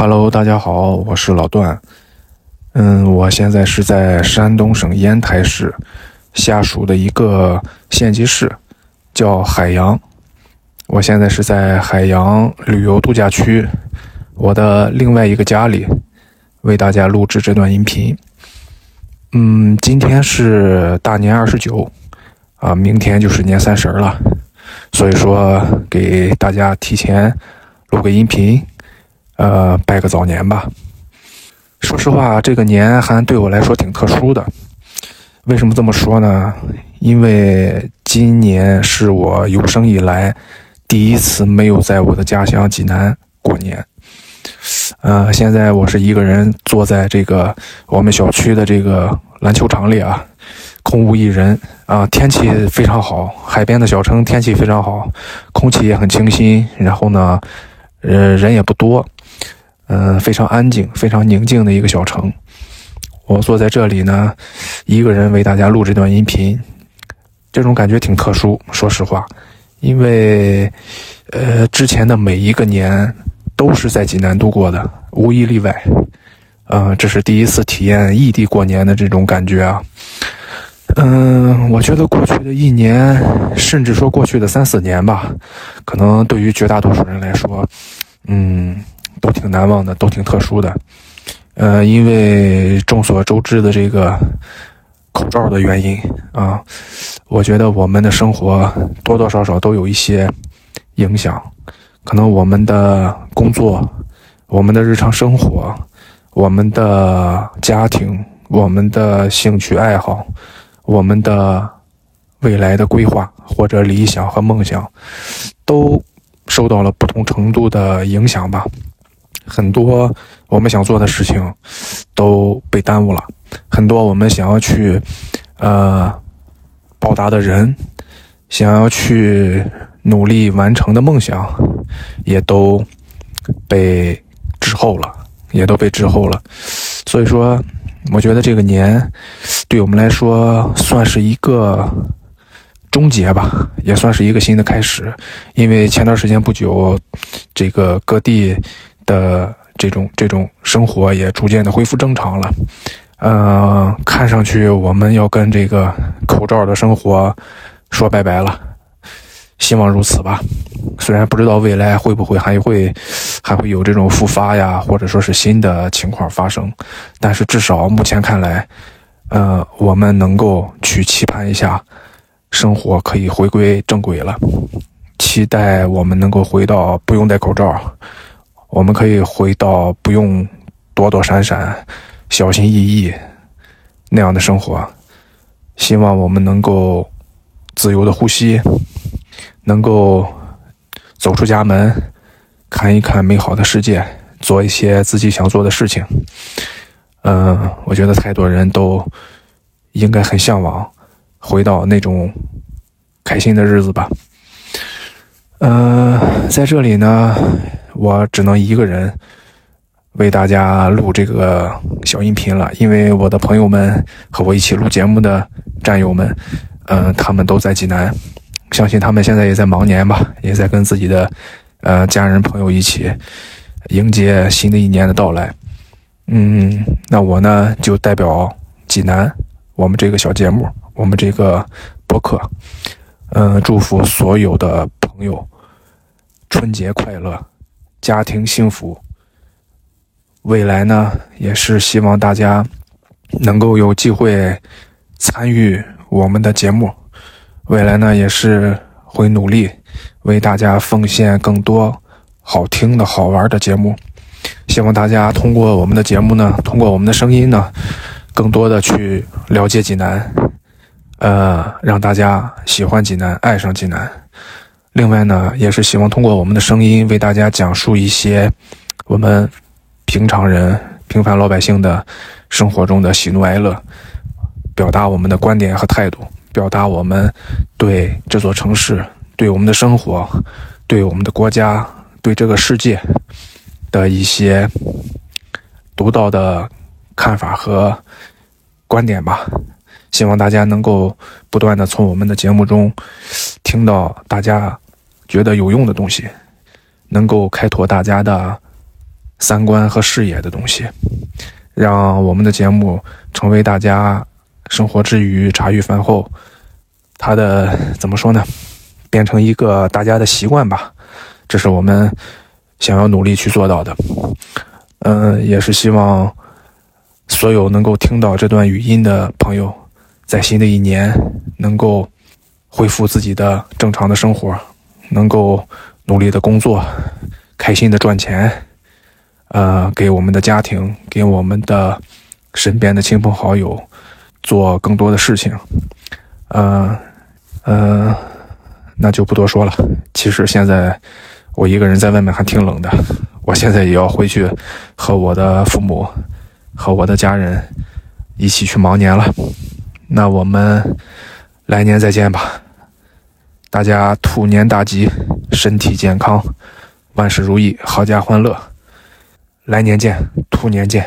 Hello，大家好，我是老段。嗯，我现在是在山东省烟台市下属的一个县级市，叫海洋。我现在是在海洋旅游度假区，我的另外一个家里，为大家录制这段音频。嗯，今天是大年二十九，啊，明天就是年三十了，所以说给大家提前录个音频。呃，拜个早年吧。说实话，这个年还对我来说挺特殊的。为什么这么说呢？因为今年是我有生以来第一次没有在我的家乡济南过年。呃，现在我是一个人坐在这个我们小区的这个篮球场里啊，空无一人啊。天气非常好，海边的小城天气非常好，空气也很清新。然后呢，呃，人也不多。嗯，非常安静、非常宁静的一个小城。我坐在这里呢，一个人为大家录这段音频，这种感觉挺特殊。说实话，因为呃，之前的每一个年都是在济南度过的，无一例外。呃，这是第一次体验异地过年的这种感觉啊。嗯，我觉得过去的一年，甚至说过去的三四年吧，可能对于绝大多数人来说，嗯。都挺难忘的，都挺特殊的，呃，因为众所周知的这个口罩的原因啊，我觉得我们的生活多多少少都有一些影响，可能我们的工作、我们的日常生活、我们的家庭、我们的兴趣爱好、我们的未来的规划或者理想和梦想，都受到了不同程度的影响吧。很多我们想做的事情都被耽误了，很多我们想要去呃报答的人，想要去努力完成的梦想，也都被滞后了，也都被滞后了。所以说，我觉得这个年对我们来说算是一个终结吧，也算是一个新的开始。因为前段时间不久，这个各地。的这种这种生活也逐渐的恢复正常了，嗯，看上去我们要跟这个口罩的生活说拜拜了，希望如此吧。虽然不知道未来会不会还会还会有这种复发呀，或者说是新的情况发生，但是至少目前看来，呃，我们能够去期盼一下，生活可以回归正轨了，期待我们能够回到不用戴口罩。我们可以回到不用躲躲闪闪、小心翼翼那样的生活。希望我们能够自由的呼吸，能够走出家门，看一看美好的世界，做一些自己想做的事情。嗯，我觉得太多人都应该很向往回到那种开心的日子吧。嗯，在这里呢。我只能一个人为大家录这个小音频了，因为我的朋友们和我一起录节目的战友们，嗯，他们都在济南，相信他们现在也在忙年吧，也在跟自己的呃家人朋友一起迎接新的一年的到来。嗯，那我呢就代表济南，我们这个小节目，我们这个博客，嗯，祝福所有的朋友春节快乐。家庭幸福，未来呢也是希望大家能够有机会参与我们的节目。未来呢也是会努力为大家奉献更多好听的好玩的节目。希望大家通过我们的节目呢，通过我们的声音呢，更多的去了解济南，呃，让大家喜欢济南，爱上济南。另外呢，也是希望通过我们的声音为大家讲述一些我们平常人、平凡老百姓的生活中的喜怒哀乐，表达我们的观点和态度，表达我们对这座城市、对我们的生活、对我们的国家、对这个世界的一些独到的看法和观点吧。希望大家能够不断的从我们的节目中听到大家。觉得有用的东西，能够开拓大家的三观和视野的东西，让我们的节目成为大家生活之余、茶余饭后，他的怎么说呢？变成一个大家的习惯吧。这是我们想要努力去做到的。嗯，也是希望所有能够听到这段语音的朋友，在新的一年能够恢复自己的正常的生活，能够努力的工作，开心的赚钱，呃，给我们的家庭，给我们的身边的亲朋好友做更多的事情。嗯嗯，那就不多说了。其实现在。我一个人在外面还挺冷的，我现在也要回去和我的父母、和我的家人一起去忙年了。那我们来年再见吧，大家兔年大吉，身体健康，万事如意，阖家欢乐。来年见，兔年见。